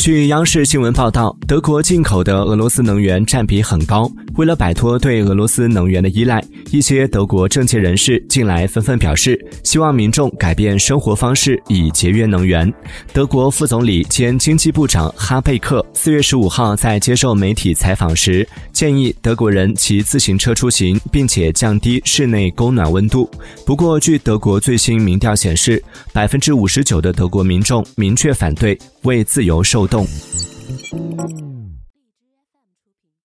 据央视新闻报道，德国进口的俄罗斯能源占比很高。为了摆脱对俄罗斯能源的依赖，一些德国政界人士近来纷纷表示，希望民众改变生活方式，以节约能源。德国副总理兼经济部长哈贝克四月十五号在接受媒体采访时，建议德国人骑自行车出行，并且降低室内供暖温度。不过，据德国最新民调显示，百分之五十九的德国民众明确反对为自由受。冻。